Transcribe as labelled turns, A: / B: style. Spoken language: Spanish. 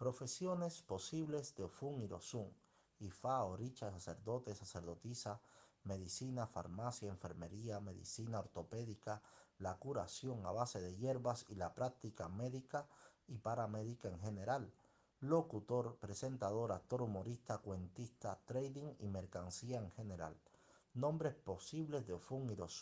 A: Profesiones posibles de Ofun Irozun. Ifa, oricha, sacerdote, sacerdotisa, medicina, farmacia, enfermería, medicina ortopédica, la curación a base de hierbas y la práctica médica y paramédica en general. Locutor, presentador, actor humorista, cuentista, trading y mercancía en general. Nombres posibles de Ofun